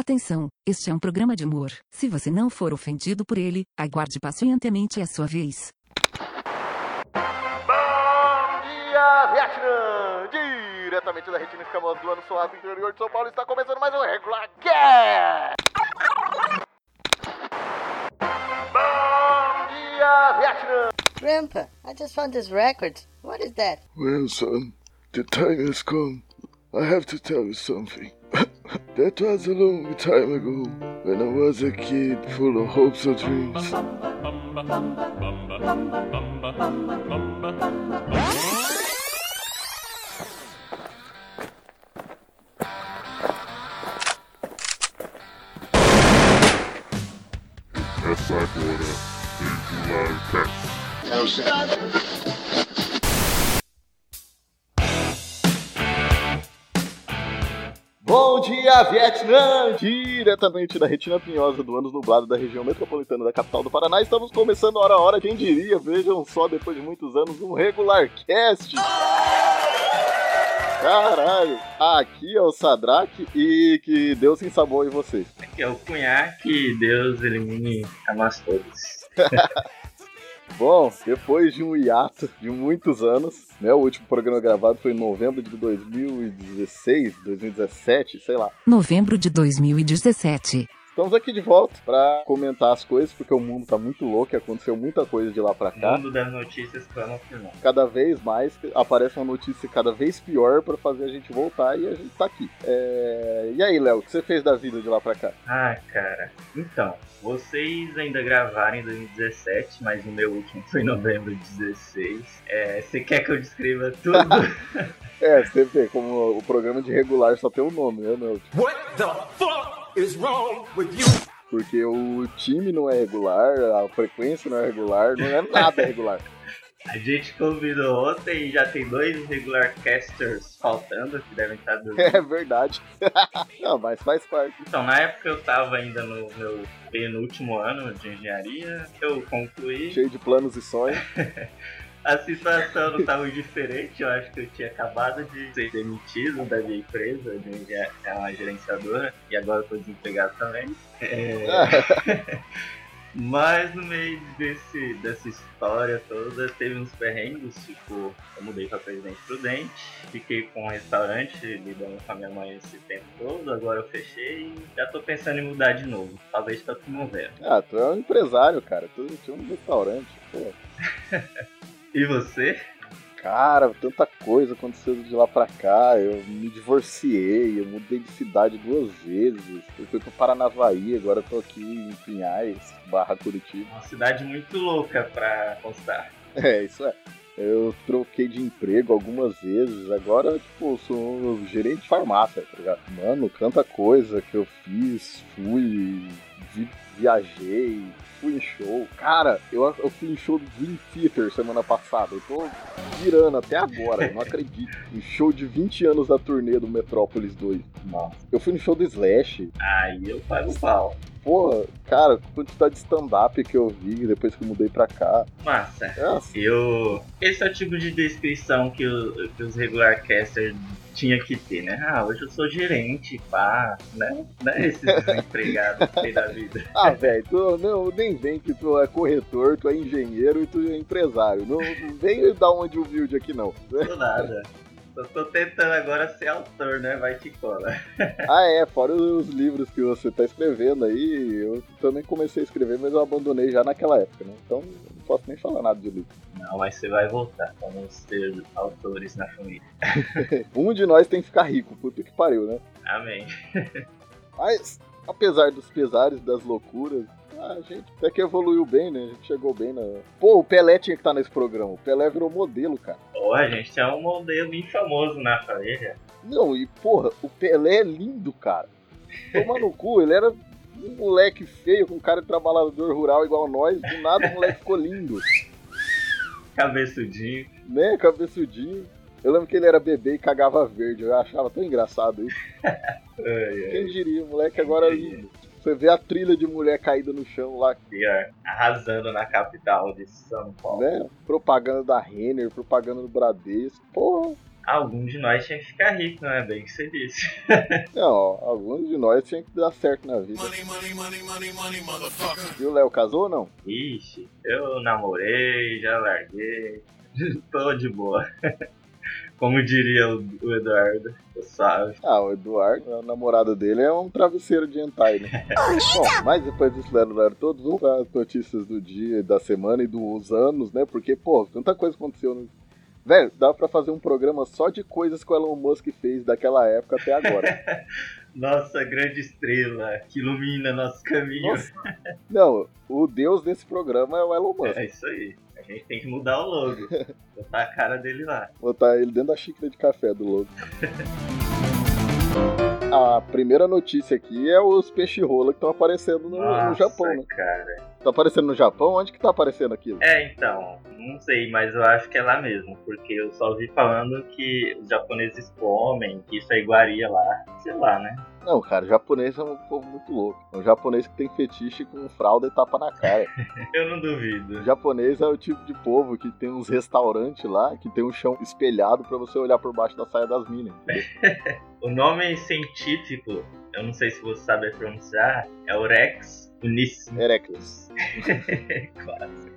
Atenção, este é um programa de humor. Se você não for ofendido por ele, aguarde pacientemente a sua vez. Bom dia, Vietnã! Diretamente da retina escamosa do ano suave interior de São Paulo, está começando mais um Regular Cast! Bom dia, Vietnã! Grandpa, I just found this record. What is that? Well, son, the time has come. I have to tell you something. That was a long time ago, when I was a kid full of hopes and dreams. Essa agora regular cast. Dia, Vietnã! Diretamente da retina pinhosa do Anos Nublado da região metropolitana da capital do Paraná, estamos começando hora a hora, quem diria, vejam só, depois de muitos anos, um regular cast! Caralho, aqui é o Sadraque e que Deus em sabor em vocês. que é o cunhaque, Deus elimine a nós todos. Bom, depois de um hiato de muitos anos, né? O último programa gravado foi em novembro de 2016, 2017, sei lá. Novembro de 2017. Estamos aqui de volta pra comentar as coisas, porque o mundo tá muito louco e aconteceu muita coisa de lá pra cá. Mundo das notícias plano final. Cada vez mais aparece uma notícia cada vez pior pra fazer a gente voltar e a gente tá aqui. É... E aí, Léo, o que você fez da vida de lá pra cá? Ah, cara. Então, vocês ainda gravaram em 2017, mas o meu último foi em novembro de 16. É, você quer que eu descreva tudo? É, você vê como o programa de regular só tem um nome, né, meu? What the fuck is wrong with you? Porque o time não é regular, a frequência não é regular, não é nada regular. a gente convidou ontem e já tem dois regular casters faltando, que devem estar dormindo. É verdade. não, mas faz parte. Então, na época eu tava ainda no meu penúltimo ano de engenharia, eu concluí. Cheio de planos e sonhos. A situação não estava diferente, eu acho que eu tinha acabado de ser demitido da minha empresa, de é uma gerenciadora, e agora eu tô desempregado também. É, Mas no meio desse, dessa história toda, teve uns perrengues, tipo, eu mudei pra Presidente Prudente, fiquei com um restaurante lidando com a minha mãe esse tempo todo, agora eu fechei e já tô pensando em mudar de novo, talvez tá promovendo. Ah, tu é um empresário, cara. Tu tinha um restaurante. Pô. E você? Cara, tanta coisa aconteceu de lá pra cá. Eu me divorciei, eu mudei de cidade duas vezes. Eu fui pro Paranavaí, agora eu tô aqui em Pinhais, barra Curitiba. Uma cidade muito louca pra constar. É, isso é. Eu troquei de emprego algumas vezes, agora, tipo, sou gerente de farmácia, tá ligado? Mano, tanta coisa que eu fiz, fui, vi- viajei, fui em show. Cara, eu, eu fui em show do Dream Theater semana passada, eu tô virando até agora, eu não acredito. Um show de 20 anos da turnê do Metrópolis 2. Nossa. Eu fui no show do Slash, Aí eu pago pau. Porra, cara, a quantidade de stand-up que eu vi depois que eu mudei pra cá. Massa. Nossa, Eu. Esse é o tipo de descrição que, o- que os regular casters tinha que ter, né? Ah, hoje eu sou gerente, pá, né? Não é esses desempregados que tem da vida. Ah, velho, tu não, nem vem que tu é corretor, tu é engenheiro e tu é empresário. Não, não vem dar uma de humilde aqui, não. Tô nada. Só tô tentando agora ser autor, né? Vai que cola. Ah, é, fora os livros que você tá escrevendo aí, eu também comecei a escrever, mas eu abandonei já naquela época, né? Então não posso nem falar nada de livro. Não, mas você vai voltar. Vamos ter autores na família. Um de nós tem que ficar rico, puta que pariu, né? Amém. Mas, apesar dos pesares, das loucuras, a gente até que evoluiu bem, né? A gente chegou bem na. Pô, o Pelé tinha que estar nesse programa. O Pelé virou modelo, cara. Pô, a gente é um modelo bem famoso na família. Não, e porra, o Pelé é lindo, cara. Toma no cu, ele era um moleque feio, com cara de trabalhador rural igual nós, do nada o moleque ficou lindo, Cabeçudinho. né? Cabeçudinho. Eu lembro que ele era bebê e cagava verde, eu achava tão engraçado isso. Ai, ai. Quem diria, o moleque agora é lindo. Você vê a trilha de mulher caída no chão lá, Pior, arrasando na capital de São Paulo. né? Propaganda da Renner, propaganda do Bradesco. Porra, Algum de nós tinha que ficar rico, né? Bem que você disse. Não, alguns de nós tinha que dar certo na vida. E o Léo casou ou não? Ixi, eu namorei, já larguei. Tô de boa. Como diria o Eduardo, suave. Ah, o Eduardo, o namorado dele, é um travesseiro de hentai, né? Bom, mas depois disso, Lero, todos para as notícias do dia, da semana e dos anos, né? Porque, pô, tanta coisa aconteceu. No... Velho, dá pra fazer um programa só de coisas que o Elon Musk fez daquela época até agora. Nossa grande estrela que ilumina nosso caminho. Nossa. Não, o deus desse programa é o Elon Musk. É isso aí. A gente tem que mudar o logo. Botar a cara dele lá. Botar ele dentro da xícara de café do logo. A primeira notícia aqui é os peixe-rola que estão aparecendo no, Nossa, no Japão, né? cara. Tá aparecendo no Japão? Onde que tá aparecendo aquilo? É, então, não sei, mas eu acho que é lá mesmo, porque eu só ouvi falando que os japoneses comem, que isso é iguaria lá, sei lá, né? Não, cara, o japonês é um povo muito louco. É um japonês que tem fetiche com fralda e tapa na cara. Eu não duvido. O japonês é o tipo de povo que tem uns restaurantes lá que tem um chão espelhado pra você olhar por baixo da saia das minas. O nome científico, eu não sei se você sabe pronunciar, é o Rex unissimus. Erectus. Quase.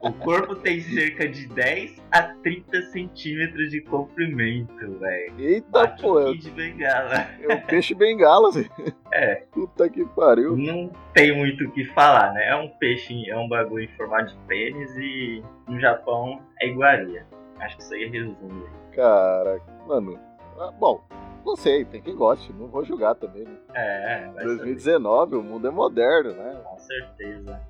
O corpo tem cerca de 10 a 30 centímetros de comprimento, velho. Eita, Bate pô, um é, kid de bengala. é um peixe bengala, assim. É. Puta que pariu. Não tem muito o que falar, né? É um peixe, é um bagulho em formato de pênis e no Japão é iguaria. Acho que isso aí resume. Cara, mano. Ah, bom, não sei, tem quem goste, não vou julgar também. Né? É, vai saber, 2019, o mundo é moderno, né? com certeza.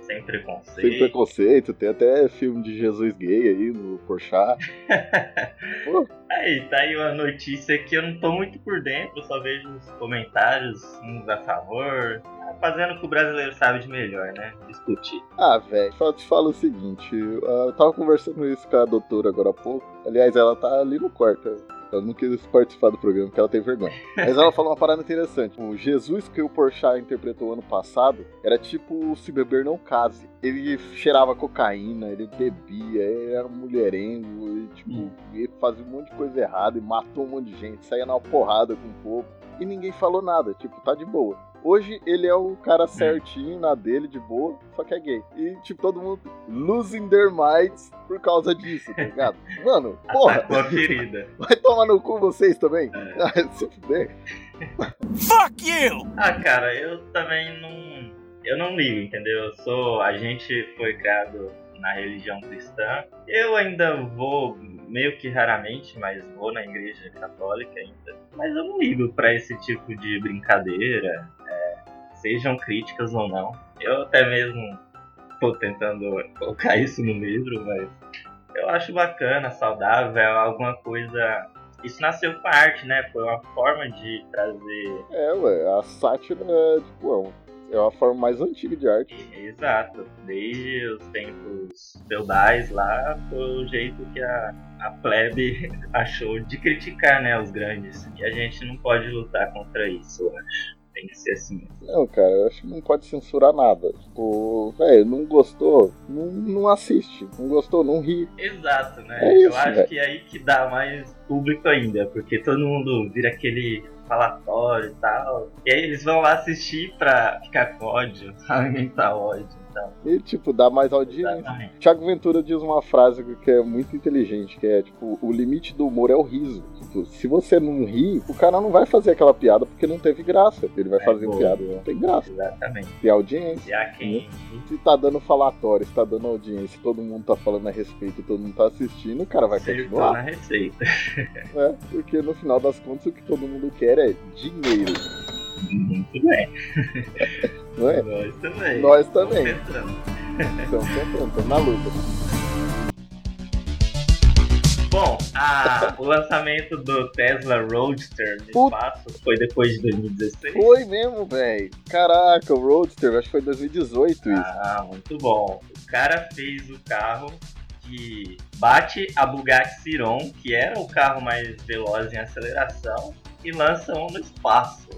Sem preconceito. Sem preconceito, tem até filme de Jesus gay aí no Porchat. Aí, tá aí uma notícia que eu não tô muito por dentro, só vejo os comentários, uns a favor. Ah, Fazendo o que o brasileiro sabe de melhor, né? Discutir. Ah, velho, só te falo o seguinte, eu tava conversando isso com a doutora agora há pouco. Aliás, ela tá ali no quarto. Ela não quis participar do programa porque ela tem vergonha. Mas ela falou uma parada interessante. O Jesus que o Porchat interpretou ano passado era tipo se beber não case. Ele cheirava cocaína, ele bebia, ele era mulherengo, tipo, ele fazia um monte de coisa errada e matou um monte de gente, saía na porrada com o povo. E ninguém falou nada, tipo, tá de boa. Hoje ele é o cara certinho na dele, de boa, só que é gay. E, tipo, todo mundo losing their minds por causa disso, tá ligado? Mano, porra, Atacou a ferida. vai tomar no cu vocês também? Ah, se fuder. Ah, cara, eu também não. Eu não ligo, entendeu? Eu sou. A gente foi criado na religião cristã. Eu ainda vou, meio que raramente, mas vou na igreja católica ainda. Mas eu não ligo pra esse tipo de brincadeira, é, sejam críticas ou não. Eu até mesmo tô tentando colocar isso no livro, mas eu acho bacana, saudável, é alguma coisa. Isso nasceu com a arte, né? Foi uma forma de trazer É, ué, a sátira é, tipo, é um- é uma forma mais antiga de arte. Exato. Desde os tempos feudais lá, foi o jeito que a, a plebe achou de criticar, né, os grandes. E a gente não pode lutar contra isso, eu acho. Tem que ser assim. Não, cara, eu acho que não pode censurar nada. Tipo, velho, não gostou, não, não assiste. Não gostou, não ri. Exato, né? É eu isso, acho velho. que é aí que dá mais público ainda, porque todo mundo vira aquele falatório e tal. E aí eles vão lá assistir pra ficar com ódio, alimentar ódio. E, tipo, dá mais audiência. exatamente. Tiago Ventura diz uma frase que é muito inteligente, que é tipo, o limite do humor é o riso. Tipo, se você não ri, o cara não vai fazer aquela piada porque não teve graça. Ele vai É, fazer boa. piada, não tem graça. Exatamente. Tem audiência. Quem. Se tá dando falatório, se tá dando audiência, todo mundo tá falando a respeito, todo mundo tá assistindo, o cara vai Acertou continuar. na receita. né? Porque no final das contas o que todo mundo quer é dinheiro, Muito bem. não é? Nós também. Nós também. Tentando. Então, tentando, estamos na luta. Bom, a- o lançamento do Tesla Roadster no espaço foi depois de 2016. Foi mesmo, velho. Caraca, o Roadster, acho que foi 2018 isso. Ah, muito bom. O cara fez o carro que bate a Bugatti Chiron, que era o carro mais veloz em aceleração, e lança um no espaço.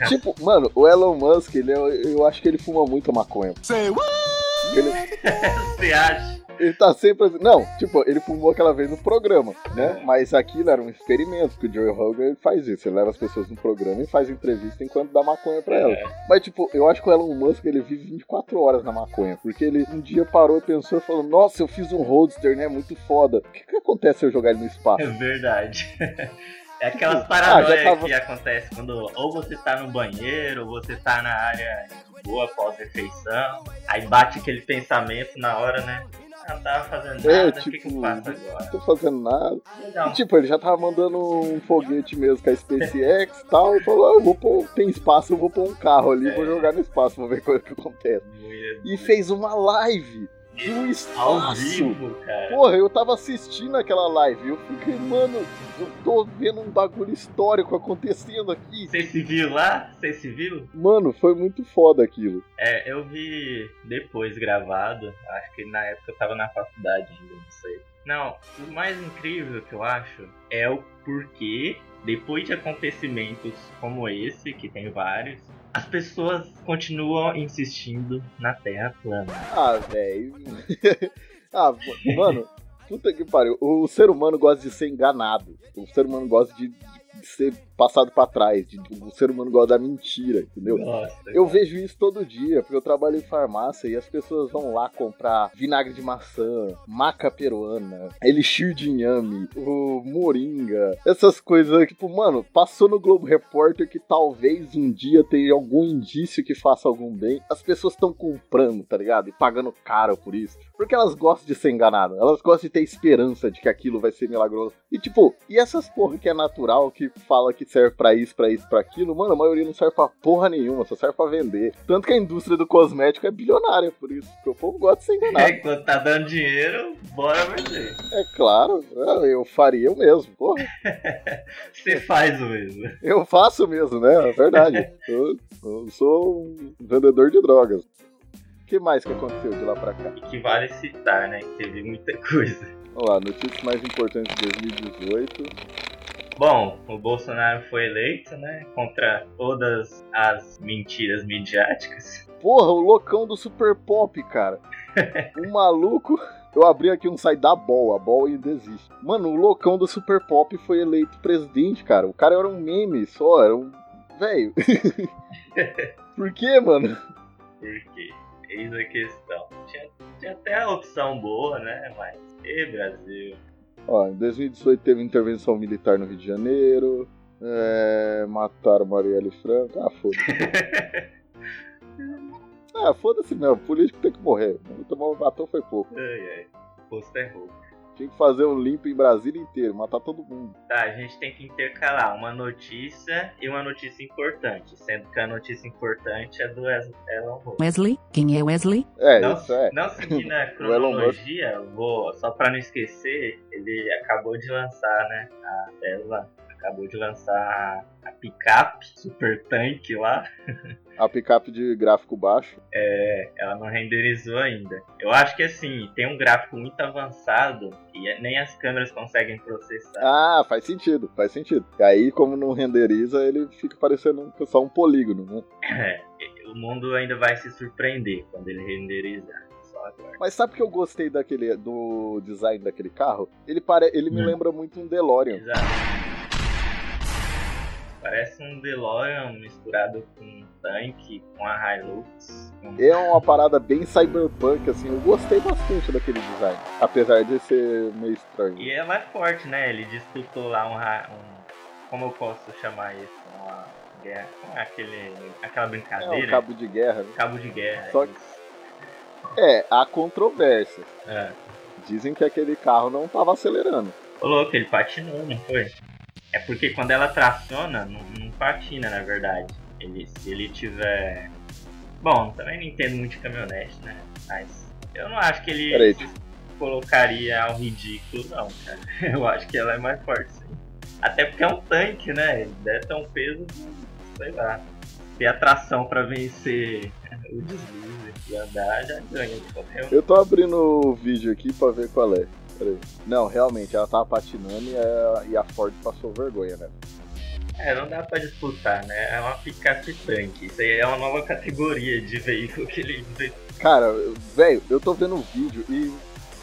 É. Tipo, mano, o Elon Musk, ele, é- eu acho que ele fuma muita maconha. Ele, Você acha? Ele tá sempre assim. Não, tipo, ele fumou aquela vez no programa, né? Mas aquilo era um experimento, que o Joe Rogan faz isso. Ele leva as pessoas no programa e faz entrevista enquanto dá maconha pra elas. Mas, tipo, eu acho que o Elon Musk ele vive 24 horas na maconha. Porque ele um dia parou e pensou e falou: Nossa, eu fiz um roadster, né? Muito foda. O que, que acontece se eu jogar ele no espaço? É verdade. É aquelas Ah, paranoias já tava- que acontecem quando ou você tá no banheiro, ou você tá na área de boa pós-refeição, aí bate aquele pensamento na hora, né? Ah, não tava fazendo É, nada, o que, que eu tipo, faço Não agora? tô fazendo nada. Legal. E, tipo, ele já tava mandando um foguete mesmo com a SpaceX e tal. E falou: ah, eu vou pôr, tem espaço, eu vou pôr um carro ali, vou jogar no espaço, vou ver o que acontece. E fez uma live do Ao vivo, cara. Porra, eu tava assistindo aquela live. Eu fiquei, mano, eu tô vendo um bagulho histórico acontecendo aqui. Você se viu lá? Você se viu? Mano, foi muito foda aquilo. É, eu vi depois gravado, acho que na época eu tava na faculdade ainda, não sei. Não, o mais incrível que eu acho é o porquê, depois de acontecimentos como esse, que tem vários, as pessoas continuam insistindo na Terra plana. Ah, velho. ah, mano, puta que pariu. O ser humano gosta de ser enganado. O ser humano gosta de, de ser passado pra trás. de- o ser humano gosta da mentira, entendeu? Nossa, Eu vejo isso todo dia, porque eu trabalho em farmácia e as pessoas vão lá comprar vinagre de maçã, maca peruana, elixir de inhame, o moringa, essas coisas. Tipo, mano, passou no Globo Repórter que talvez um dia tenha algum indício que faça algum bem. As pessoas estão comprando, tá ligado? E pagando caro por isso. Porque elas gostam de ser enganadas, elas gostam de ter esperança de que aquilo vai ser milagroso. E tipo, e essas porra que é natural, que fala que serve pra isso, pra isso, pra aquilo, mano, a maioria não serve pra porra nenhuma, só serve pra vender. Tanto que a indústria do cosmético é bilionária por isso, porque o povo gosta de ser enganado. É, quando tá dando dinheiro, bora vender. É claro, eu faria eu mesmo, porra. Você faz o mesmo. Eu faço mesmo, né? É verdade. Eu, eu sou um vendedor de drogas. O que mais que aconteceu de lá pra cá? E que vale citar, né? Que teve muita coisa. Vamos lá, notícias mais importantes de 2018. Bom, o Bolsonaro foi eleito, né? Contra todas as mentiras midiáticas. Porra, o loucão do Super Pop, cara. O maluco. Eu abri aqui um site da Ball, a Ball ainda existe. Mano, o loucão do Super Pop foi eleito presidente, cara. O cara era um meme só, era um. Velho. Por quê, mano? Porque, eis a questão. Tinha, tinha até a opção boa, né? Mas, e Brasil. Ó, em 2018 teve intervenção militar no Rio de Janeiro. É, mataram Marielle Franco. Ah, foda-se. ah, foda-se mesmo. Político tem que morrer. Matou foi pouco. Ai, ai. Posto é roubo. Tinha que fazer um limpo em Brasília inteiro, matar todo mundo. Tá, a gente tem que intercalar uma notícia e uma notícia importante. Sendo que a notícia importante é do Elon Musk. Wesley? Quem é Wesley? não, É, isso é. não seguindo a cronologia, vou, só pra não esquecer, ele acabou de lançar, né? A Tesla acabou de lançar a, picape Super Tank lá. A picape de gráfico baixo. É, ela não renderizou ainda. Eu acho que assim, tem um gráfico muito avançado e nem as câmeras conseguem processar. Ah, faz sentido, faz sentido. E aí, como não renderiza, ele fica parecendo só um polígono, né? É, o mundo ainda vai se surpreender quando ele renderizar. Mas sabe que eu gostei daquele do design daquele carro? Ele, pare... ele me Hum. lembra muito um DeLorean. Exato. Parece um DeLorean misturado com um tanque, com a Hilux. com- É uma parada bem cyberpunk, assim. Eu gostei bastante daquele design. Apesar de ser meio estranho. E ela é forte, né? Ele disputou lá um, um- como eu posso chamar isso? Uma guerra, como é aquele, aquela É brincadeira? um cabo de guerra, né? Cabo de guerra. Só que- É, há controvérsia. É. Dizem que aquele carro não tava acelerando. Ô louco, ele patinou, não foi? É porque quando ela traciona, não, não patina, na verdade. Ele, se ele tiver. Bom, também não entendo muito de caminhonete, né? Mas eu não acho que ele Peraí. se colocaria ao ridículo, não, cara. Eu acho que ela é mais forte, sim. Até porque é um tanque, né? Ele deve ter um peso, sei lá. Ter atração pra vencer o deslize e andar, já ganha. Eu tô abrindo o vídeo aqui pra ver qual é. Não, realmente, ela tava patinando e a, e a Ford passou vergonha, né? É, não dá pra disputar, né? É uma picape tanque. Isso aí é uma nova categoria de veículo que ele. Cara, velho, eu tô vendo o vídeo e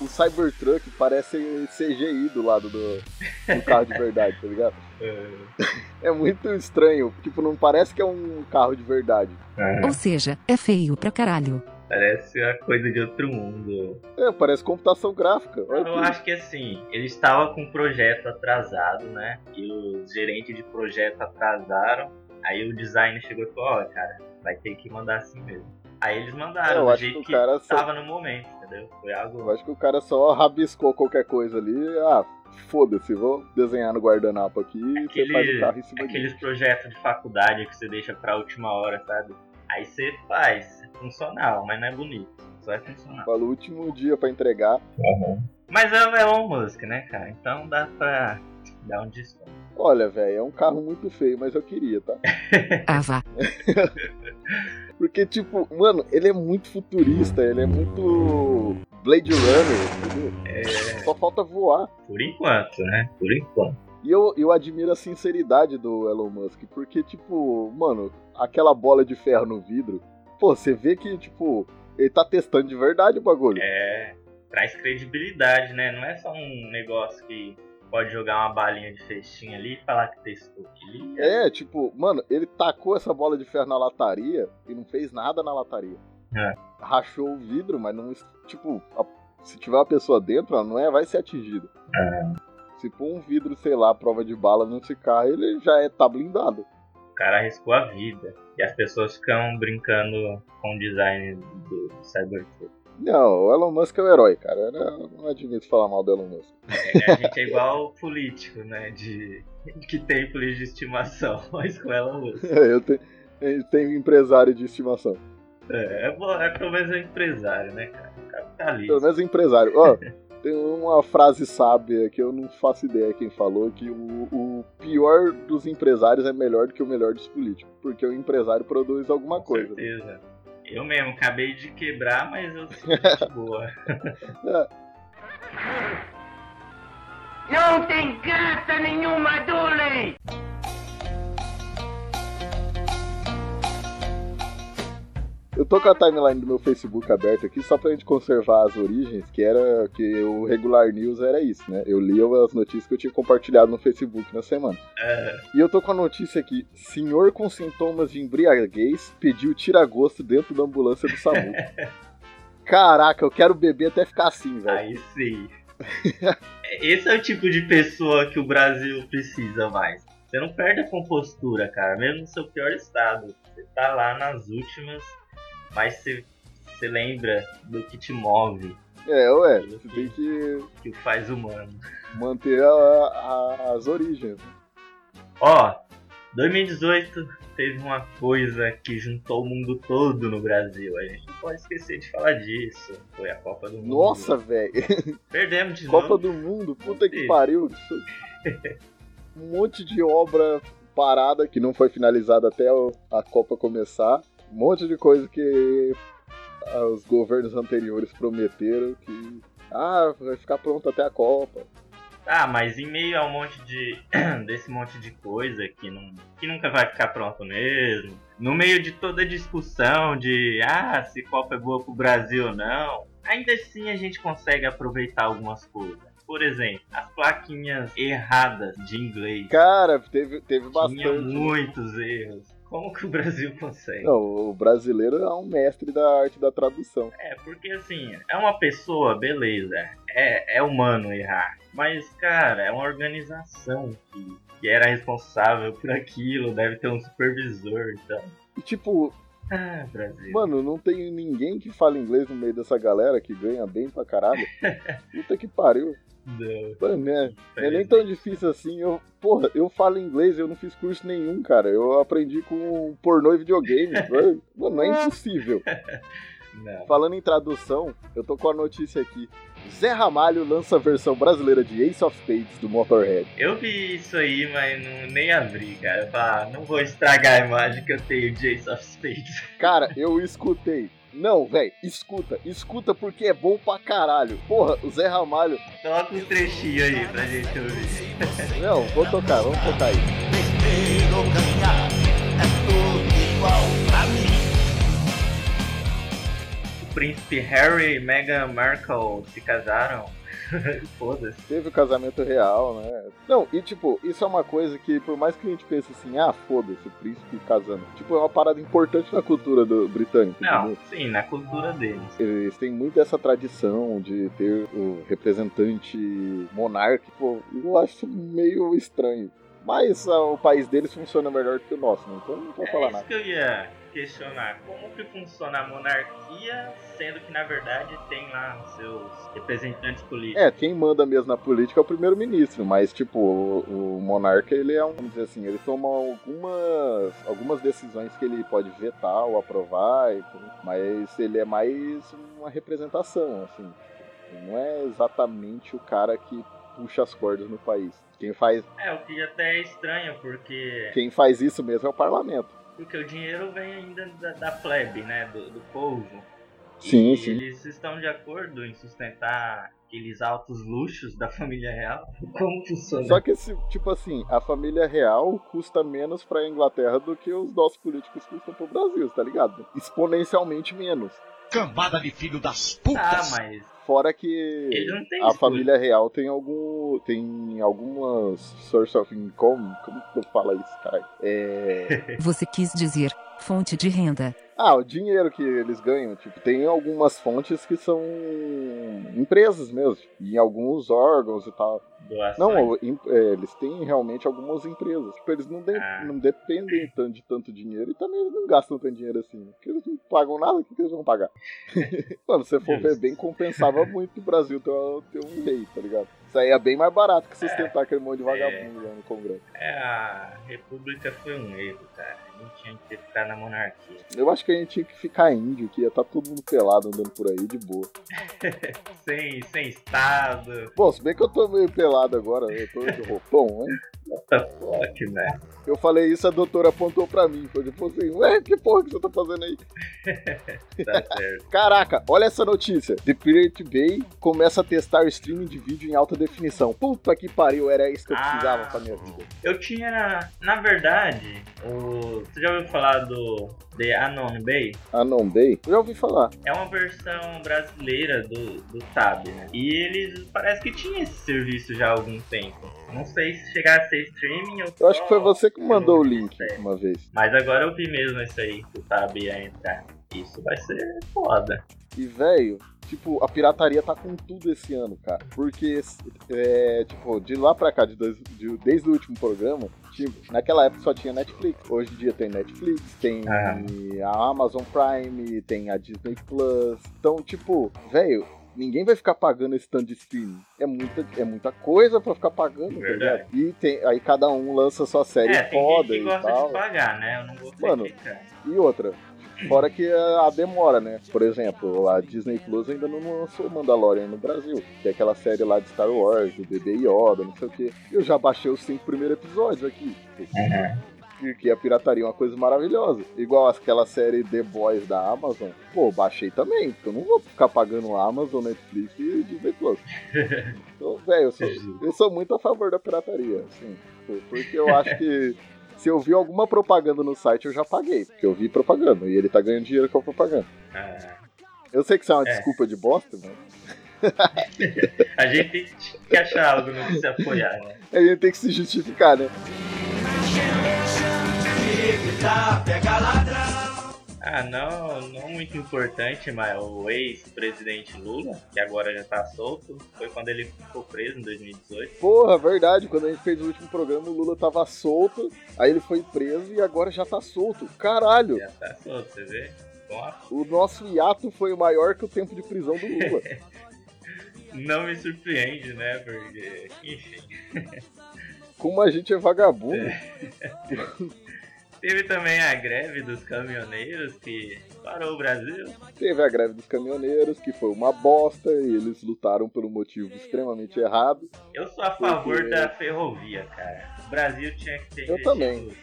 o Cybertruck parece CGI do lado do, do carro de verdade, tá ligado? É muito estranho. Tipo, não parece que é um carro de verdade. É, Ou seja, é feio pra caralho. Parece uma coisa de outro mundo. É, parece computação gráfica. Olha Eu que- acho que assim, ele estava com um projeto atrasado, né? E os gerentes de projeto atrasaram. Aí o designer chegou e falou, ó, cara, vai ter que mandar assim mesmo. Aí eles mandaram eu do acho jeito que que, o cara só- tava no momento, entendeu? Foi algo. Eu acho que o cara só rabiscou qualquer coisa ali. Ah, foda-se, vou desenhar no guardanapo aqui e você Aquele- faz o carro em cima. Aqueles projetos de faculdade que você deixa pra última hora, sabe? Aí você faz, funcional, mas não é bonito. Só é funcional. Fala o último dia pra entregar. Mas é o Elon Musk, né, cara? Então dá pra dar um desconto. Olha, velho, é um carro muito feio, mas eu queria, tá? Ah, vá. Porque, tipo, mano, ele é muito futurista, ele é muito Blade Runner, entendeu? É, Só falta voar. por enquanto, né? Por enquanto. E eu, eu admiro a sinceridade do Elon Musk, porque, tipo, mano, aquela bola de ferro no vidro, pô, você vê que, tipo, ele tá testando de verdade o bagulho. É, traz credibilidade, né? Não é só um negócio que pode jogar uma balinha de festinha ali e falar que testou. É, tipo, mano, ele tacou essa bola de ferro na lataria e não fez nada na lataria. É. Rachou o vidro, mas não. Tipo, a- se tiver uma pessoa dentro, ela não é, vai ser atingida. Se pôr um vidro, sei lá, prova de bala nesse carro, ele já é, tá blindado. O cara arriscou a vida. E as pessoas ficam brincando com o design do Cybertruck. Não, o Elon Musk é o herói, cara. Eu não admito falar mal do Elon Musk. É, a gente é igual político, né? De que tem político de estimação, mas com ela Musk. Eu tenho, eu tenho empresário de estimação. É, é, é pelo menos é empresário, né, cara? Capitalista. Pelo menos empresário. Ó, tem uma frase sábia que eu não faço ideia quem falou, que o, o pior dos empresários é melhor do que o melhor dos políticos. Porque o empresário produz alguma Com coisa. certeza. Eu mesmo acabei de quebrar, mas eu sou gente boa. Não tem graça nenhuma, Dooley! Eu tô com a timeline do meu Facebook aberta aqui só pra gente conservar as origens, que era que o regular news era isso, né? Eu lia as notícias que eu tinha compartilhado no Facebook na semana. É, E eu tô com a notícia aqui: senhor com sintomas de embriaguez pediu tiragosto dentro da ambulância do SAMU. Caraca, eu quero beber até ficar assim, velho. aí sim. Esse é o tipo de pessoa que o Brasil precisa mais. Você não perde a compostura, cara, mesmo no seu pior estado. Você tá lá nas últimas, mas você, você lembra do que te move, É, ué, você tem que que o faz humano. manter a- a- as origens. Ó, 2018 teve uma coisa que juntou o mundo todo no Brasil. A gente não pode esquecer de falar disso. Foi a Copa do Mundo. Nossa, velho. Perdemos de Copa novo. do Mundo, puta que pariu. Um monte de obra parada que não foi finalizada até a Copa começar. Um monte de coisa que ah, os governos anteriores prometeram que ah, vai ficar pronto até a Copa. Ah, mas em meio a um monte de. desse monte de coisa que, não, que nunca vai ficar pronto mesmo. No meio de toda a discussão de ah, se Copa é boa pro Brasil ou não. Ainda assim a gente consegue aproveitar algumas coisas. Por exemplo, as plaquinhas erradas de inglês. Cara, teve, teve Tinha bastante. muitos erros. Como que o Brasil consegue? Não, o brasileiro é um mestre da arte da tradução. É, porque assim, é uma pessoa, beleza, é, é humano errar. Mas, cara, é uma organização que, que era responsável por aquilo, deve ter um supervisor, então. E, tipo, Ah, Brasil. mano, não tem ninguém que fala inglês no meio dessa galera que ganha bem pra caralho. Puta que pariu. Não, Mano? Não é nem tão difícil assim. Eu, porra, eu falo inglês, eu não fiz curso nenhum, cara. Eu aprendi com pornô e videogame. Mano, não é impossível. Não. Falando em tradução, eu tô com a notícia aqui. Zé Ramalho lança a versão brasileira de Ace of Spades do Motorhead. Eu vi isso aí, mas não, nem abri, cara. Eu falei, ah, não vou estragar a imagem que eu tenho de Ace of Spades. Cara, eu escutei. Não, velho, escuta, escuta porque é bom pra caralho. Porra, o Zé Ramalho. Coloca um trechinho aí pra gente ouvir. Não, vou tocar, vamos tocar aí. Perder ou ganhar é tudo igual pra mim. O príncipe Harry e Meghan Markle se casaram. Foda-se. Teve o casamento real, né? Não, e tipo, isso é uma coisa que, por mais que a gente pense assim, ah, foda-se, o príncipe casando. Tipo, é uma parada importante na cultura do britânico. Não, entendeu? sim, na cultura deles. Eles têm muito essa tradição de ter o representante monárquico. e Eu acho meio estranho. Mas ah, o país deles funciona melhor que o nosso, né? então não vou É falar isso nada. que eu ia questionar. Como que funciona a monarquia, sendo que na verdade tem lá os seus representantes políticos? É, quem manda mesmo na política é o primeiro-ministro, mas tipo, o, o monarca, ele é um, vamos dizer assim, ele toma algumas, algumas decisões que ele pode vetar ou aprovar, mas ele é mais uma representação, assim. Não é exatamente o cara que puxa as cordas no país. Quem faz, É, o que até é estranho, porque, quem faz isso mesmo é o parlamento. Porque o dinheiro vem ainda da, da plebe, né? Do, do povo. Sim, e sim. eles estão de acordo em sustentar aqueles altos luxos da família real. Como funciona? Só que, esse, tipo assim, a família real custa menos pra Inglaterra do que os nossos políticos custam pro Brasil, tá ligado? Exponencialmente menos. Cambada de filho das Ah, putas! mas Fora que a escolha. família real tem algum. tem algumas source of income. Como que eu falo isso, caralho? É. Você quis dizer fonte de renda. Ah, o dinheiro que eles ganham, tipo, tem algumas fontes que são empresas mesmo, em alguns órgãos e tal. Doações. Não, é, eles têm realmente algumas empresas. Tipo, eles não, de- Ah. não dependem tanto de tanto dinheiro e também eles não gastam tanto dinheiro assim. Porque eles não pagam nada, o que, que eles vão pagar? Mano, se você for ver bem, compensava muito o Brasil ter, um- ter um rei, tá ligado? Isso aí é bem mais barato que sustentar aquele monte de vagabundo lá no Congresso. É, a República foi um erro, cara. Não tinha que ficar na monarquia. Eu acho que a gente tinha que ficar índio, que ia estar todo mundo pelado andando por aí de boa. Sem, sem Estado. Bom, se bem que eu tô meio pelado agora, eu tô de roupão, né? What the fuck, né? Eu falei isso, a doutora apontou pra mim. Foi tipo assim, ué, que porra que você tá fazendo aí? Tá certo. Caraca, olha essa notícia. The Pirate Bay começa a testar o streaming de vídeo em alta definição. Puta que pariu, era isso que eu precisava Ah. pra minha vida. Eu tinha, na verdade, o. Você já ouviu falar do The Anon Bay? Anon Bay? Eu já ouvi falar. É uma versão brasileira do, do Tab, né? E eles parece que tinha esse serviço já há algum tempo. Não sei se chegar a ser streaming ou Eu acho que foi você que mandou o link É. uma vez. Mas agora eu vi mesmo isso aí, que o Tab ia entrar. Isso vai ser foda. E, velho, tipo, a pirataria tá com tudo esse ano, cara. Porque, é, tipo, de lá pra cá, de dois- de- desde o último programa, tipo, naquela época só tinha Netflix. Hoje em dia tem Netflix, tem Ah. a Amazon Prime, tem a Disney Plus. Então, tipo, velho. Ninguém vai ficar pagando esse tanto de streaming. É muita, é muita coisa pra ficar pagando, tá Verdade. ligado? E tem, aí cada um lança sua série É, tem foda gente que e gosta tal. de pagar, né? Eu não vou Mano. E outra, fora que a, a demora, né? Por exemplo, a Disney Plus ainda não lançou Mandalorian no Brasil, que é aquela série lá de Star Wars, do bebê Yoda, não sei o que. Eu já baixei os cinco primeiros episódios aqui. Porque a pirataria é uma coisa maravilhosa. Igual aquela série The Boys da Amazon. Pô, baixei também, porque eu não vou ficar pagando Amazon, Netflix e Disney Plus. Então, velho, eu sou, eu sou muito a favor da pirataria, assim. Porque eu acho que se eu vi alguma propaganda no site, eu já paguei. Porque eu vi propaganda. E ele tá ganhando dinheiro com a propaganda. Ah, Eu sei que isso é uma É. desculpa de bosta, mas a gente tem que achar algo no que se apoiar, né? a gente tem que se justificar, né? Ah, não, não muito importante, mas o ex-presidente Lula, que agora já tá solto, foi quando ele ficou preso em 2018. Porra, verdade. Quando a gente fez o último programa, o Lula tava solto. Aí ele foi preso e agora já tá solto. Caralho! Já tá solto, você vê? Bom, O nosso hiato foi maior que o tempo de prisão do Lula. não me surpreende, né? Porque, enfim. Como a gente é vagabundo. Teve também a greve dos caminhoneiros que parou o Brasil. Teve a greve dos caminhoneiros, que foi uma bosta, e eles lutaram por um motivo extremamente errado. Eu sou a favor Porque- da ferrovia, cara. O Brasil tinha que ter Eu também. nisso.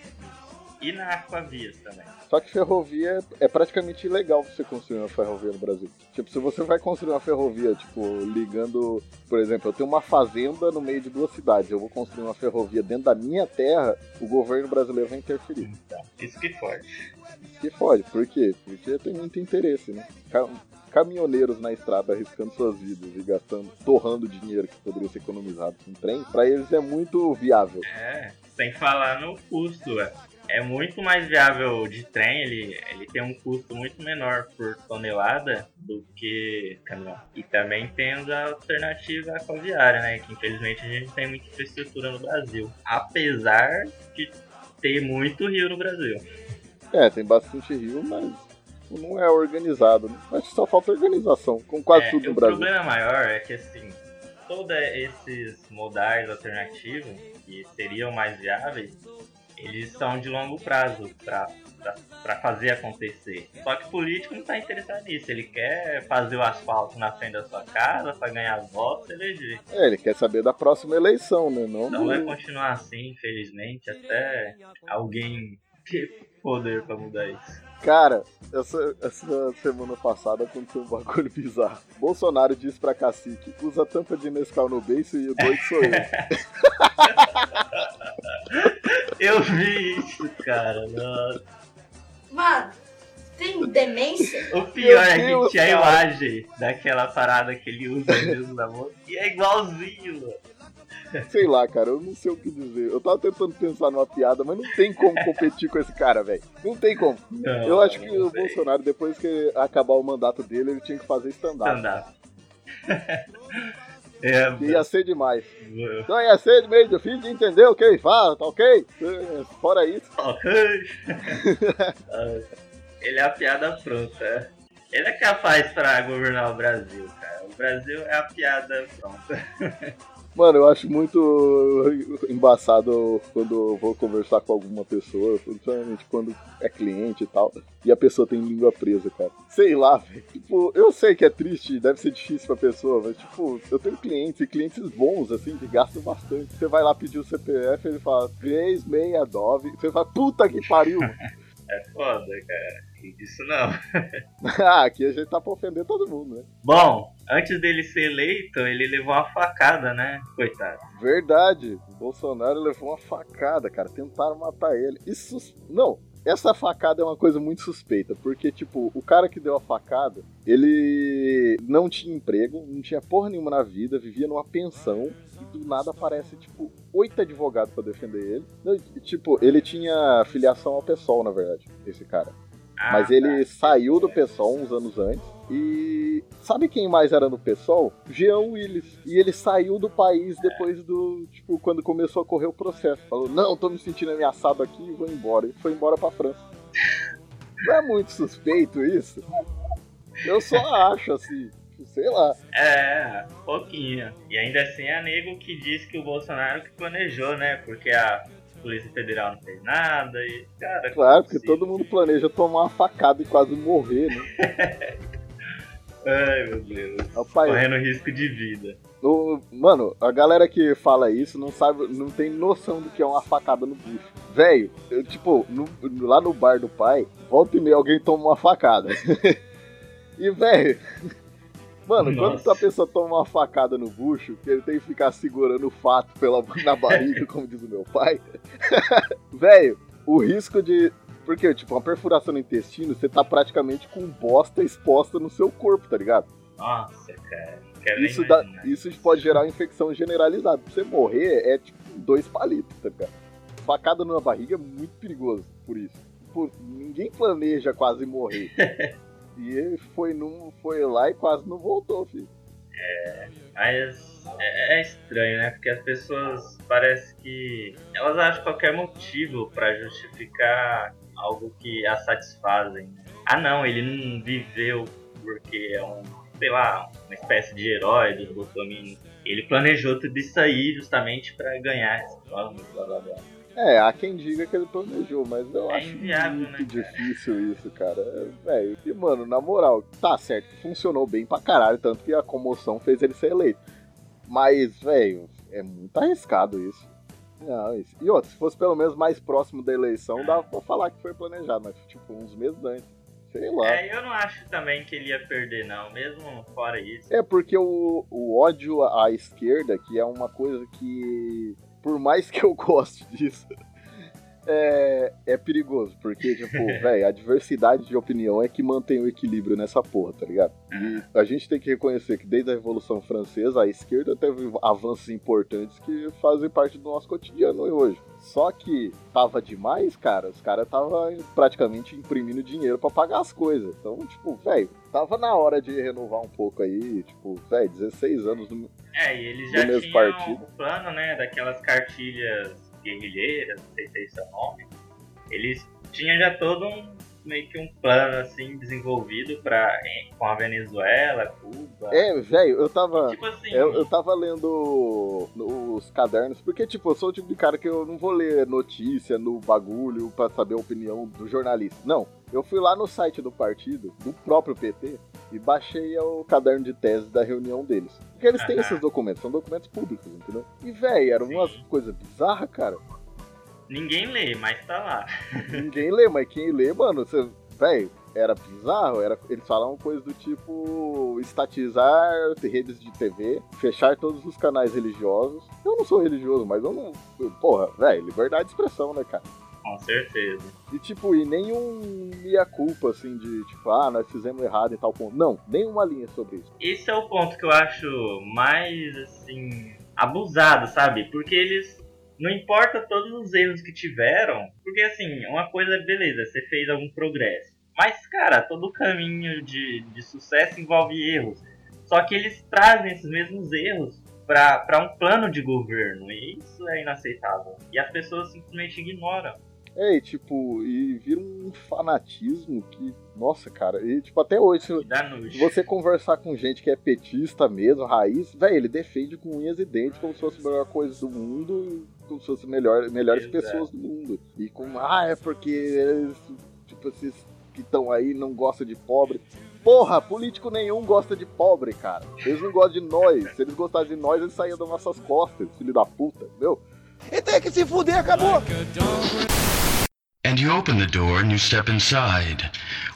E na Aquavias também. Só que ferrovia é é praticamente ilegal você construir uma ferrovia no Brasil. Tipo, se você vai construir uma ferrovia, tipo, ligando. Por exemplo, eu tenho uma fazenda no meio de duas cidades. Eu vou construir uma ferrovia dentro da minha terra, o governo brasileiro vai interferir. Então, isso que fode. Que fode. Por quê? Porque tem muito interesse, né? Ca- caminhoneiros na estrada arriscando suas vidas e gastando, torrando dinheiro que poderia ser economizado com trem, pra eles é muito viável. É, sem falar no custo, é. É muito mais viável de trem, ele, ele tem um custo muito menor por tonelada do que caminhão. E também temos a alternativa aquaviária, né? Que infelizmente a gente não tem muita infraestrutura no Brasil. Apesar de ter muito rio no Brasil. É, tem bastante rio, mas não é organizado. Né? Que só falta organização, com quase É, tudo no o Brasil. problema maior é que assim, todos esses modais alternativos que seriam mais viáveis, eles são de longo prazo para fazer acontecer. Só que o político não está interessado nisso, ele quer fazer o asfalto na frente da sua casa para ganhar votos e eleger. É, ele quer saber da próxima eleição, né? Não do- vai continuar assim, infelizmente, até alguém ter poder para mudar isso. Cara, essa, essa semana passada aconteceu um bagulho bizarro. Bolsonaro disse pra cacique: usa tampa de Nescau no beiço e o doido sou eu. Eu vi isso, cara. Nossa. Mano, tem demência? O pior é Meu que tinha a Deus, imagem daquela parada que ele usa mesmo na mão. E é igualzinho, mano. Sei lá, cara, eu não sei o que dizer. Eu tava tentando pensar numa piada, mas não tem como competir com esse cara, velho. Não tem como. Não, Eu acho que o sei. Bolsonaro, depois que acabar o mandato dele, ele tinha que fazer stand-up. Stand-up. é, ia ser demais. Então ia ser meio difícil de entender o que ele fala, tá ok? É, Fora isso. ok. ele é a piada pronta. é. Ele é capaz pra governar o Brasil, cara. O Brasil é a piada pronta. Mano, eu acho muito embaçado quando eu vou conversar com alguma pessoa, principalmente quando é cliente e tal, e a pessoa tem língua presa, cara. Sei lá, velho. Tipo, eu sei que é triste, deve ser difícil pra pessoa, mas, tipo, eu tenho clientes e clientes bons, assim, que gastam bastante. Você vai lá pedir o CPF, ele fala 369, você fala, puta que pariu. É foda, cara. Isso não. ah, aqui a gente tá pra ofender todo mundo, né? Bom, antes dele ser eleito, ele levou uma facada, né? Coitado. Verdade, o Bolsonaro levou uma facada, cara. Tentaram matar ele. Isso. Não, essa facada é uma coisa muito suspeita, porque, tipo, o cara que deu a facada, ele não tinha emprego, não tinha porra nenhuma na vida, vivia numa pensão, e do nada aparece, tipo, oito advogados pra defender ele. E, Tipo, ele tinha filiação ao PSOL, na verdade, esse cara. Ah, Mas ele tá. saiu do PSOL uns anos antes. E sabe quem mais era no PSOL? Jean Willis. E ele saiu do país depois do. Tipo, quando começou a correr o processo. Falou: Não, tô me sentindo ameaçado aqui e vou embora. E foi embora pra França. Não é muito suspeito isso? Eu só acho assim. Sei lá. É, pouquinho. E ainda assim é nego que diz que o Bolsonaro que planejou, né? Porque a Polícia Federal não fez nada e. Cara, Claro, porque todo mundo planeja tomar uma facada e quase morrer, né? Ai, meu Deus. Rapaz, Correndo risco de vida. Mano, a galera que fala isso não sabe, não tem noção do que é uma facada no bucho. Velho, eu, tipo, no- lá no bar do pai, volta e meia alguém toma uma facada. e, velho, mano, quando Nossa. a pessoa toma uma facada no bucho, que ele tem que ficar segurando o fato pela, na barriga, como diz o meu pai, velho, o risco de. Porque, tipo, uma perfuração no intestino, você tá praticamente com bosta exposta no seu corpo, tá ligado? Nossa, cara. Quero Isso, dá, isso pode gerar uma infecção generalizada. Pra você morrer é tipo dois palitos, tá ligado? Facada na barriga é muito perigoso por isso. Pô, ninguém planeja quase morrer. e ele foi, num, foi lá e quase não voltou, filho. Mas é, é estranho, né? Porque as pessoas parece que elas acham qualquer motivo pra justificar algo que a satisfazem. Ah não, ele não viveu porque é um, sei lá, uma espécie de herói dos bolsominions. Ele planejou tudo isso aí justamente pra ganhar esse blá blá blá. É, há quem diga que ele planejou, mas eu É acho inviável, muito né, difícil isso, cara. É, Velho, e mano, na moral, tá certo, funcionou bem pra caralho, tanto que a comoção fez ele ser eleito. Mas, velho, é muito arriscado isso. Não, isso. E outra, se fosse pelo menos mais próximo da eleição, dava pra falar que foi planejado, mas tipo, uns meses antes. Sei lá. É, eu não acho também que ele ia perder, não, mesmo fora isso. É porque o, o ódio à esquerda, que é uma coisa que, por mais que eu goste disso, é, é perigoso, porque, tipo, velho, a diversidade de opinião é que mantém o equilíbrio nessa porra, tá ligado? E a gente tem que reconhecer que desde a Revolução Francesa, a esquerda teve avanços importantes que fazem parte do nosso cotidiano hoje. Só que tava demais, cara. Os caras tava praticamente imprimindo dinheiro pra pagar as coisas. Então, tipo, velho, tava na hora de renovar um pouco aí. Tipo, velho, 16 anos do, É, e eles já tinham partido. o plano, né, daquelas cartilhas guerrilheiras, não sei se é esse é o nome. Eles tinham já todo um meio que um plano assim desenvolvido para com a Venezuela, Cuba. É, velho, eu tava. Tipo assim, Eu, eu tava lendo os cadernos, porque, tipo, eu sou o tipo de cara que eu não vou ler notícia no bagulho pra saber a opinião do jornalista. Não. Eu fui lá no site do partido, do próprio PT, e baixei o caderno de tese da reunião deles. Porque eles têm esses documentos, são documentos públicos, entendeu? E, velho, eram Sim. umas coisas bizarras, cara. ninguém lê, mas tá lá. Ninguém lê, mas quem lê, mano, você. Velho, era bizarro, era, eles falavam coisas do tipo estatizar redes de TV, fechar todos os canais religiosos. Eu não sou religioso, mas eu não. eu- Porra, velho, liberdade de expressão, né, cara? Com certeza. E tipo, e nenhum meia culpa assim de tipo, ah, nós fizemos errado em tal ponto. Não, nenhuma linha sobre isso. Esse é o ponto que eu acho mais assim abusado, sabe? Porque eles não importa todos os erros que tiveram, porque assim, uma coisa é beleza, você fez algum progresso. Mas, cara, todo caminho de, de sucesso envolve erros. Só que eles trazem esses mesmos erros para um plano de governo. E isso é inaceitável. E as pessoas simplesmente ignoram. É, e tipo, e vira um fanatismo que, nossa, cara, e tipo, até hoje, se, você conversar com gente que é petista mesmo, raiz, velho, ele defende com unhas e dentes como se fosse a melhor coisa do mundo, como se fosse melhor, melhores Exato. pessoas do mundo. E com, ah, é porque eles, tipo, esses que estão aí não gostam de pobre. Porra, político nenhum gosta de pobre, cara. Eles não gostam de nós. Se eles gostassem de nós, eles saíam das nossas costas, filho da puta, entendeu? E tem que se fuder, acabou! And you open the door and you step inside.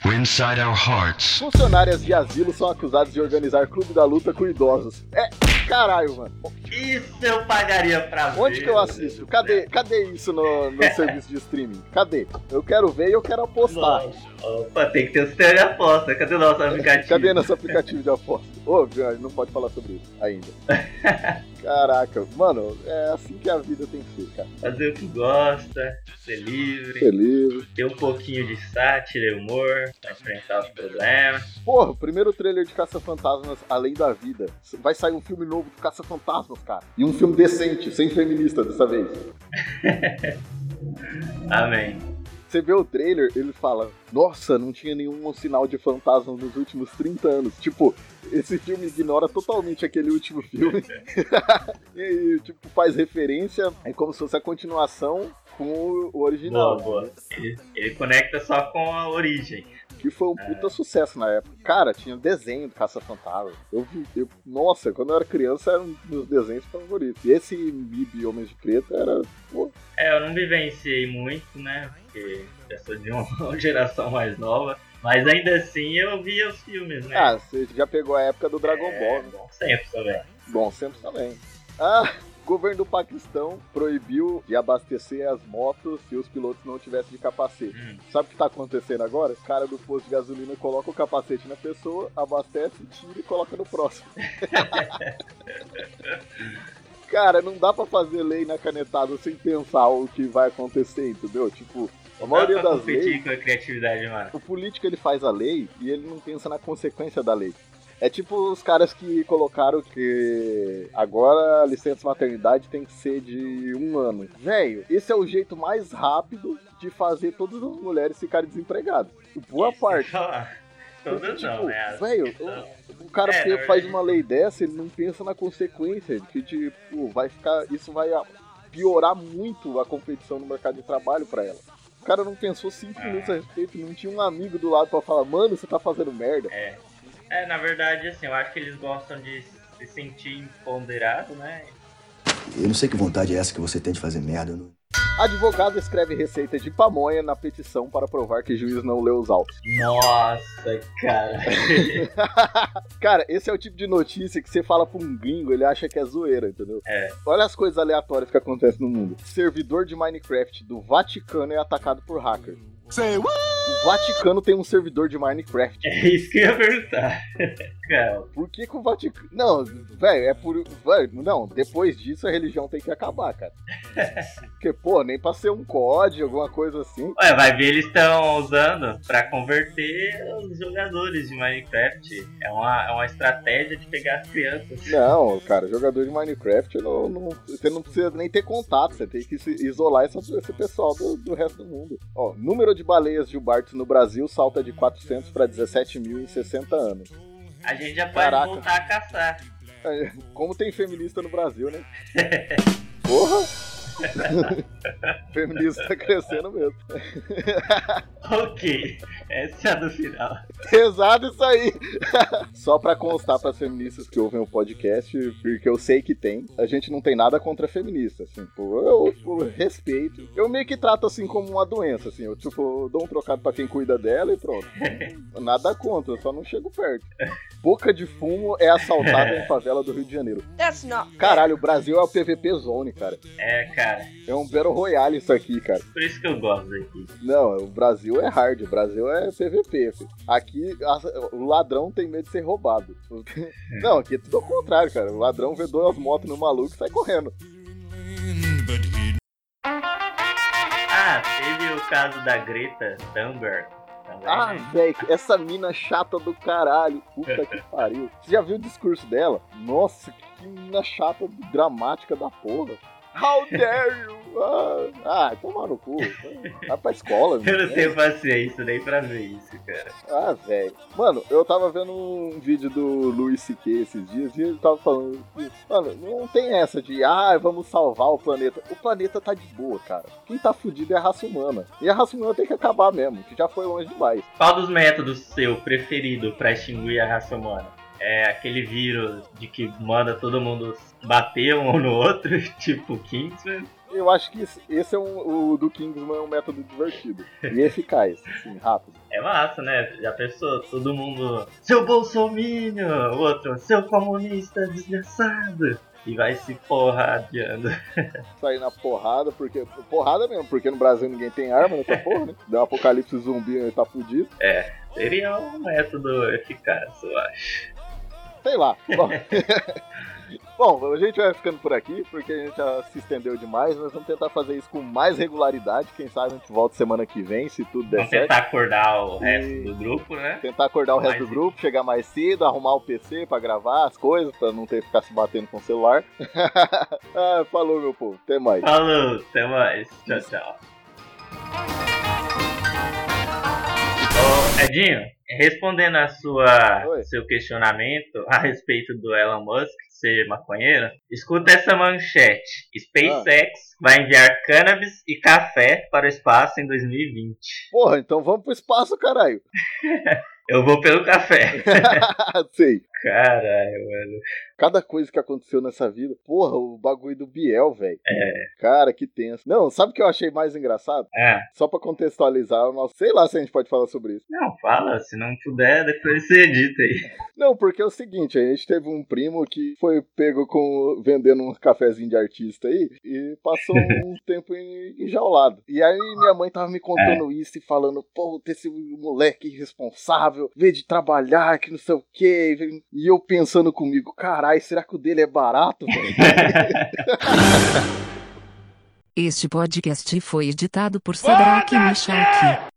We're inside our hearts. Funcionárias de asilo são acusadas de organizar clube da luta com idosos. É, caralho, mano. Isso eu pagaria pra ver. Onde que eu assisto? Cadê, cadê isso no, no serviço de streaming? Cadê? Eu quero ver e eu quero apostar. Opa, tem que ter o sistema de aposta. Cadê o nosso aplicativo? Cadê nosso aplicativo de aposta? Ô, Vian, não pode falar sobre isso ainda. Caraca, mano, é assim que a vida tem que ser, cara. Fazer o que gosta, ser livre, Ser livre. ter um pouquinho de sátira e humor pra enfrentar os problemas. Porra, o primeiro trailer de Caça-Fantasmas Além da Vida. Vai sair um filme novo de Caça-Fantasmas, cara. E um filme decente, sem feminista dessa vez. Amém. Você vê o trailer, ele fala: Nossa, não tinha nenhum sinal de fantasma nos últimos 30 anos. Tipo, esse filme ignora totalmente aquele último filme. e, tipo, faz referência. É como se fosse a continuação com o original. Boa, boa. Ele, ele conecta só com a origem. Que foi um puta sucesso na época. Cara, tinha desenho do Caça-Fantasma. Eu vi. eu- nossa, quando eu era criança era um dos desenhos favoritos. E esse MIB Homens de Preto era. Pô, É, eu não vivenciei muito, né? Porque já sou de uma geração mais nova. Mas ainda assim eu via os filmes, né? ah, você já pegou a época do Dragon É, Ball, né? bom sempre também. Bom, sempre também. Ah, o governo do Paquistão proibiu de abastecer as motos se os pilotos não tivessem de capacete. Hum. Sabe o que tá acontecendo agora? O cara do posto de gasolina coloca o capacete na pessoa, abastece, tira e coloca no próximo. cara, não dá pra fazer lei na canetada sem pensar o que vai acontecer, entendeu? Tipo, a maioria das leis com a criatividade, mano. o político ele faz a lei e ele não pensa na consequência da lei. É tipo os caras que colocaram que agora a licença maternidade tem que ser de um ano. Velho, esse é o jeito mais rápido de fazer todas as mulheres ficarem desempregadas. Boa parte. Todas não, tipo, né? As- velho, não. O cara É, na faz uma lei dessa, ele não pensa na consequência, que tipo, vai ficar, isso vai piorar muito a competição no mercado de trabalho pra ela. O cara não pensou cinco Ah. minutos a respeito, não tinha um amigo do lado pra falar, mano, você tá fazendo merda. É. É, na verdade, assim, eu acho que eles gostam de se sentir empoderado, né? Eu não sei que vontade é essa que você tem de fazer merda. não- Advogado escreve receita de pamonha na petição para provar que juiz não leu os autos. Nossa, cara. Cara, esse é o tipo de notícia que você fala pra um gringo, ele acha que é zoeira, entendeu? É. Olha as coisas aleatórias que acontecem no mundo. Servidor de Minecraft do Vaticano é atacado por hacker. O Vaticano tem um servidor de Minecraft. É isso que eu ia perguntar. Cara, Por que, que o Vaticano. Não, velho, é por. véi, não, depois disso a religião tem que acabar, cara. Porque, pô, nem pra ser um COD, alguma coisa assim. Ué, vai ver, eles estão usando pra converter os jogadores de Minecraft. É uma, é uma estratégia de pegar as crianças. Não, cara, jogador de Minecraft não, não- você não precisa nem ter contato, você tem que se isolar essa- esse pessoal do, do resto do mundo. Ó, número de baleias No Brasil salta de 400 para 17 mil em 60 anos. A gente já pode Caraca. voltar a caçar. É, Como tem feminista no Brasil, né? Porra! feminista tá crescendo mesmo. Ok, essa é a do final. Pesado isso aí. Só pra constar pras feministas que ouvem o podcast, porque eu sei que tem, a gente não tem nada contra feminista, assim, pô, eu, eu respeito. Eu meio que trato assim como uma doença, assim, eu tipo, dou um trocado pra quem cuida dela e pronto. Nada contra, eu só não chego perto. Boca de fumo é assaltada em favela do Rio de Janeiro. That's not. Caralho, o Brasil é o PVP Zone, cara. É, cara, É um Battle Royale isso aqui, cara. por isso que eu gosto daqui. Não, o Brasil é hard, o Brasil é PVP. filho. Aqui a- o ladrão tem medo de ser roubado. Não, aqui é tudo ao contrário, cara. O ladrão vê duas motos no maluco e sai correndo. Ah, teve o caso da Greta Thunberg. Ah, né? velho, essa mina chata do caralho. Puta que pariu. Você já viu o discurso dela? Nossa, que mina chata, dramática da porra. How dare you? Ah, ah toma no cu. Vai pra escola, Eu não né? tenho paciência nem pra ver isso, cara. Ah, velho. Mano, eu tava vendo um vídeo do Luis C.K. esses dias e ele tava falando que, mano, não tem essa de, ah, vamos salvar o planeta. O planeta tá de boa, cara. Quem tá fudido é a raça humana. E a raça humana tem que acabar mesmo, que já foi longe demais. Qual dos métodos seu preferido pra extinguir a raça humana? É aquele vírus de que manda todo mundo bater um no outro, tipo Kingsman? Eu acho que esse, é um, o do Kingsman é um método divertido e eficaz, assim, rápido. É massa, né? Já pensou, todo mundo. Seu bolsominion! O outro, seu comunista desgraçado! E vai se porradeando. Sair na porrada, porque. Porrada mesmo, porque no Brasil ninguém tem arma nessa porra, né? Deu um apocalipse zumbi e tá fudido. Seria um método eficaz, eu acho. Sei lá. Bom, Bom, a gente vai ficando por aqui, porque a gente já se estendeu demais. Nós vamos tentar fazer isso com mais regularidade. Quem sabe a gente volta semana que vem, se tudo der Vamos certo. tentar acordar o E- resto do grupo, né? Tentar acordar o resto Mais do grupo, chegar mais cedo, arrumar o PC pra gravar as coisas, pra não ter que ficar se batendo com o celular. ah, falou, meu povo. Até mais. Falou, até mais. Tchau, tchau. Ô, Edinho, respondendo a sua Oi. seu questionamento a respeito do Elon Musk ser maconheiro, escuta essa manchete. SpaceX vai enviar cannabis e café para o espaço em 2020. Porra, então vamos pro espaço, caralho. Eu vou pelo café. Sei. Caralho, mano. Cada coisa que aconteceu nessa vida. Porra, o bagulho do Biel, velho. É. Cara, que tenso. Não, sabe o que eu achei mais engraçado? Ah, Só pra contextualizar, o nosso... sei lá se a gente pode falar sobre isso. não, fala. Se não puder, depois você edita aí. Não, porque é o seguinte, a gente teve um primo que foi pego com vendendo um cafezinho de artista aí e passou um tempo em- enjaulado. E aí minha mãe tava me contando isso e falando, pô, esse moleque irresponsável, veio de trabalhar, que não sei o quê. E eu pensando comigo, carai, será que o dele é barato, velho? Este podcast foi editado por Sadraque Michalki.